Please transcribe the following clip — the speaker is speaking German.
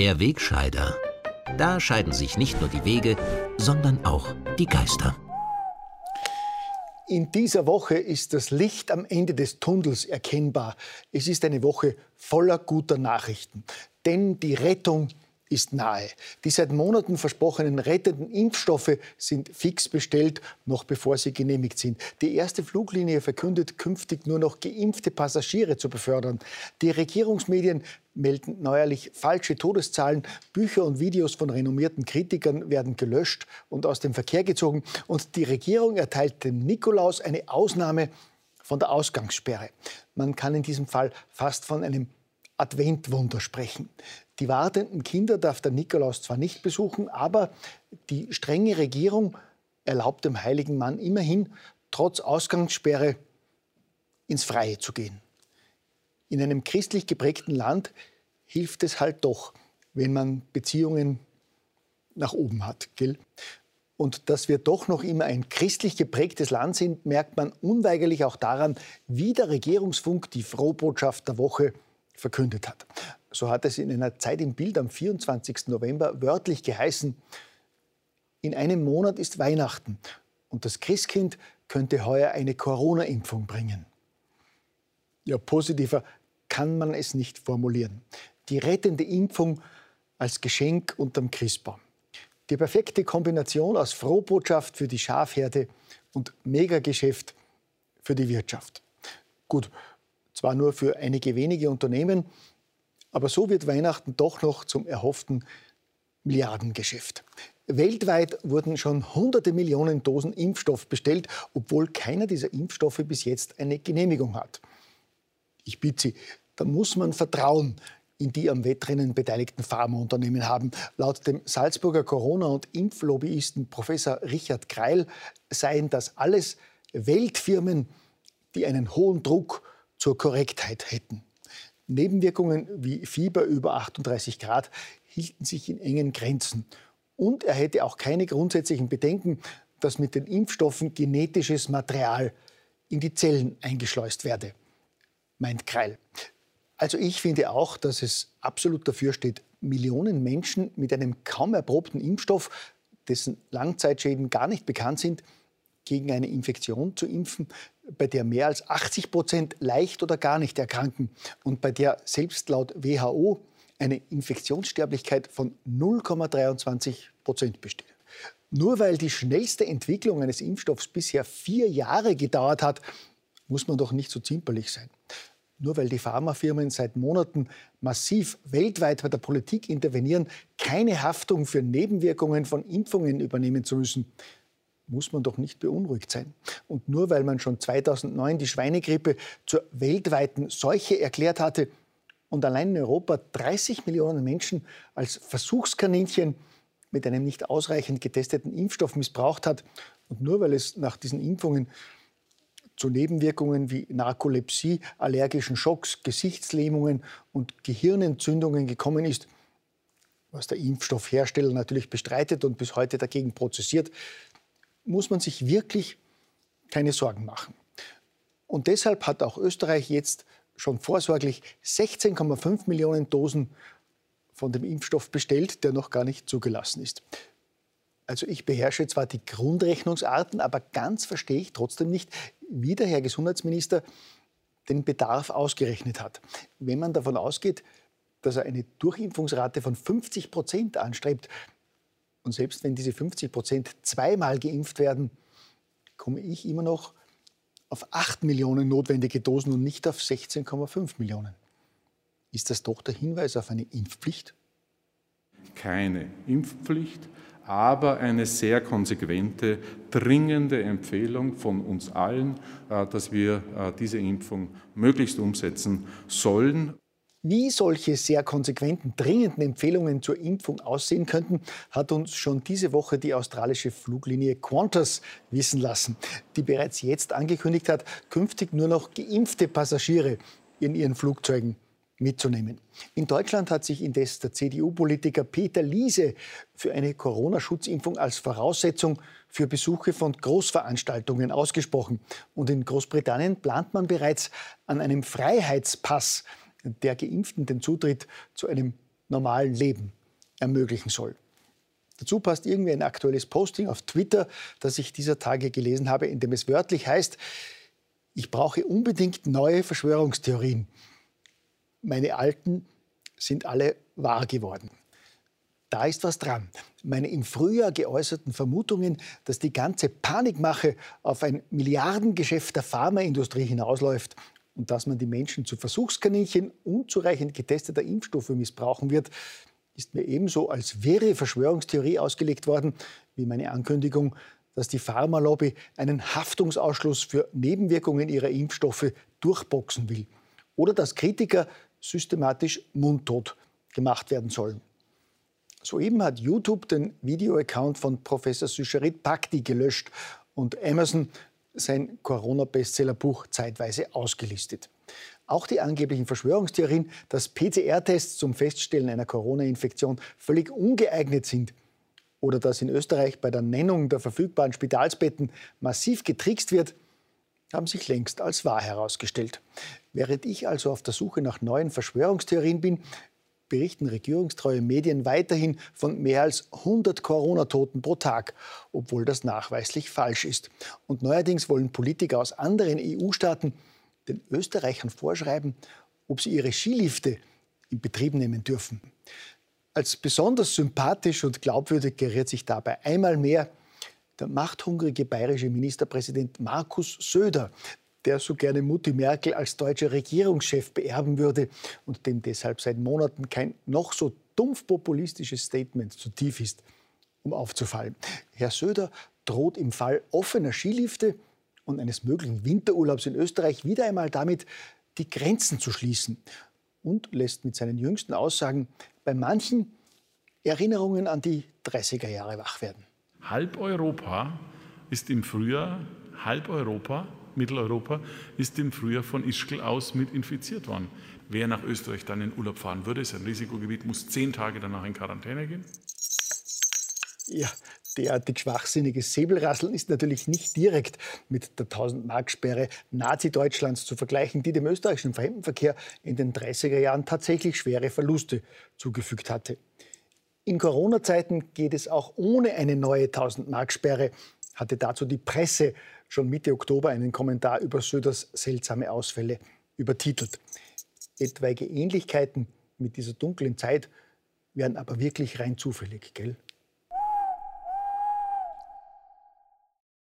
Der Wegscheider. Da scheiden sich nicht nur die Wege, sondern auch die Geister. In dieser Woche ist das Licht am Ende des Tunnels erkennbar. Es ist eine Woche voller guter Nachrichten. Denn die Rettung ist nahe. Die seit Monaten versprochenen rettenden Impfstoffe sind fix bestellt, noch bevor sie genehmigt sind. Die erste Fluglinie verkündet, künftig nur noch geimpfte Passagiere zu befördern. Die Regierungsmedien melden neuerlich falsche Todeszahlen. Bücher und Videos von renommierten Kritikern werden gelöscht und aus dem Verkehr gezogen. Und die Regierung erteilt dem Nikolaus eine Ausnahme von der Ausgangssperre. Man kann in diesem Fall fast von einem Adventwunder sprechen. Die wartenden Kinder darf der Nikolaus zwar nicht besuchen, aber die strenge Regierung erlaubt dem heiligen Mann immerhin, trotz Ausgangssperre ins Freie zu gehen. In einem christlich geprägten Land hilft es halt doch, wenn man Beziehungen nach oben hat. Gell? Und dass wir doch noch immer ein christlich geprägtes Land sind, merkt man unweigerlich auch daran, wie der Regierungsfunk die Frohbotschaft der Woche verkündet hat. So hat es in einer Zeit im Bild am 24. November wörtlich geheißen, in einem Monat ist Weihnachten und das Christkind könnte heuer eine Corona-Impfung bringen. Ja, positiver kann man es nicht formulieren. Die rettende Impfung als Geschenk unterm Christbaum. Die perfekte Kombination aus Frohbotschaft für die Schafherde und Megageschäft für die Wirtschaft. Gut, zwar nur für einige wenige Unternehmen, aber so wird Weihnachten doch noch zum erhofften Milliardengeschäft. Weltweit wurden schon hunderte Millionen Dosen Impfstoff bestellt, obwohl keiner dieser Impfstoffe bis jetzt eine Genehmigung hat. Ich bitte Sie, da muss man Vertrauen in die am Wettrennen beteiligten Pharmaunternehmen haben. Laut dem Salzburger Corona- und Impflobbyisten Professor Richard Kreil seien das alles Weltfirmen, die einen hohen Druck zur Korrektheit hätten. Nebenwirkungen wie Fieber über 38 Grad hielten sich in engen Grenzen. Und er hätte auch keine grundsätzlichen Bedenken, dass mit den Impfstoffen genetisches Material in die Zellen eingeschleust werde, meint Kreil. Also ich finde auch, dass es absolut dafür steht, Millionen Menschen mit einem kaum erprobten Impfstoff, dessen Langzeitschäden gar nicht bekannt sind, gegen eine Infektion zu impfen, bei der mehr als 80 Prozent leicht oder gar nicht erkranken und bei der selbst laut WHO eine Infektionssterblichkeit von 0,23 Prozent besteht. Nur weil die schnellste Entwicklung eines Impfstoffs bisher vier Jahre gedauert hat, muss man doch nicht so zimperlich sein. Nur weil die Pharmafirmen seit Monaten massiv weltweit bei der Politik intervenieren, keine Haftung für Nebenwirkungen von Impfungen übernehmen zu müssen, muss man doch nicht beunruhigt sein. Und nur weil man schon 2009 die Schweinegrippe zur weltweiten Seuche erklärt hatte und allein in Europa 30 Millionen Menschen als Versuchskaninchen mit einem nicht ausreichend getesteten Impfstoff missbraucht hat und nur weil es nach diesen Impfungen zu Nebenwirkungen wie Narkolepsie, allergischen Schocks, Gesichtslähmungen und Gehirnentzündungen gekommen ist, was der Impfstoffhersteller natürlich bestreitet und bis heute dagegen prozessiert, muss man sich wirklich keine Sorgen machen. Und deshalb hat auch Österreich jetzt schon vorsorglich 16,5 Millionen Dosen von dem Impfstoff bestellt, der noch gar nicht zugelassen ist. Also ich beherrsche zwar die Grundrechnungsarten, aber ganz verstehe ich trotzdem nicht, wie der Herr Gesundheitsminister den Bedarf ausgerechnet hat. Wenn man davon ausgeht, dass er eine Durchimpfungsrate von 50 Prozent anstrebt, und selbst wenn diese 50 Prozent zweimal geimpft werden, komme ich immer noch auf 8 Millionen notwendige Dosen und nicht auf 16,5 Millionen. Ist das doch der Hinweis auf eine Impfpflicht? Keine Impfpflicht, aber eine sehr konsequente, dringende Empfehlung von uns allen, äh, dass wir äh, diese Impfung möglichst umsetzen sollen. Wie solche sehr konsequenten, dringenden Empfehlungen zur Impfung aussehen könnten, hat uns schon diese Woche die australische Fluglinie Qantas wissen lassen, die bereits jetzt angekündigt hat, künftig nur noch geimpfte Passagiere in ihren Flugzeugen mitzunehmen. In Deutschland hat sich indes der CDU-Politiker Peter Liese für eine Corona-Schutzimpfung als Voraussetzung für Besuche von Großveranstaltungen ausgesprochen. Und in Großbritannien plant man bereits an einem Freiheitspass der Geimpften den Zutritt zu einem normalen Leben ermöglichen soll. Dazu passt irgendwie ein aktuelles Posting auf Twitter, das ich dieser Tage gelesen habe, in dem es wörtlich heißt, ich brauche unbedingt neue Verschwörungstheorien. Meine alten sind alle wahr geworden. Da ist was dran. Meine im Frühjahr geäußerten Vermutungen, dass die ganze Panikmache auf ein Milliardengeschäft der Pharmaindustrie hinausläuft und dass man die Menschen zu Versuchskaninchen unzureichend getesteter Impfstoffe missbrauchen wird, ist mir ebenso als wirre Verschwörungstheorie ausgelegt worden wie meine Ankündigung, dass die Pharmalobby einen Haftungsausschluss für Nebenwirkungen ihrer Impfstoffe durchboxen will oder dass Kritiker systematisch mundtot gemacht werden sollen. Soeben hat YouTube den Videoaccount von Professor Susharit Bhakti gelöscht und Amazon sein Corona-Bestsellerbuch zeitweise ausgelistet. Auch die angeblichen Verschwörungstheorien, dass PCR-Tests zum Feststellen einer Corona-Infektion völlig ungeeignet sind oder dass in Österreich bei der Nennung der verfügbaren Spitalsbetten massiv getrickst wird, haben sich längst als wahr herausgestellt. Während ich also auf der Suche nach neuen Verschwörungstheorien bin, berichten regierungstreue Medien weiterhin von mehr als 100 Corona-Toten pro Tag, obwohl das nachweislich falsch ist. Und neuerdings wollen Politiker aus anderen EU-Staaten den Österreichern vorschreiben, ob sie ihre Skilifte in Betrieb nehmen dürfen. Als besonders sympathisch und glaubwürdig geriert sich dabei einmal mehr der machthungrige bayerische Ministerpräsident Markus Söder, der so gerne Mutti Merkel als deutscher Regierungschef beerben würde und dem deshalb seit Monaten kein noch so dumpf populistisches Statement zu tief ist, um aufzufallen. Herr Söder droht im Fall offener Skilifte und eines möglichen Winterurlaubs in Österreich wieder einmal damit, die Grenzen zu schließen und lässt mit seinen jüngsten Aussagen bei manchen Erinnerungen an die 30er Jahre wach werden. Halb Europa ist im Frühjahr, halb Europa Mitteleuropa ist im Frühjahr von Ischgl aus mit infiziert worden. Wer nach Österreich dann in Urlaub fahren würde, ist ein Risikogebiet, muss zehn Tage danach in Quarantäne gehen. Ja, derartig schwachsinniges Säbelrasseln ist natürlich nicht direkt mit der 1000-Mark-Sperre Nazi-Deutschlands zu vergleichen, die dem österreichischen Fremdenverkehr in den 30er Jahren tatsächlich schwere Verluste zugefügt hatte. In Corona-Zeiten geht es auch ohne eine neue 1000-Mark-Sperre, hatte dazu die Presse schon Mitte Oktober einen Kommentar über Söders seltsame Ausfälle übertitelt. Etwaige Ähnlichkeiten mit dieser dunklen Zeit wären aber wirklich rein zufällig, gell?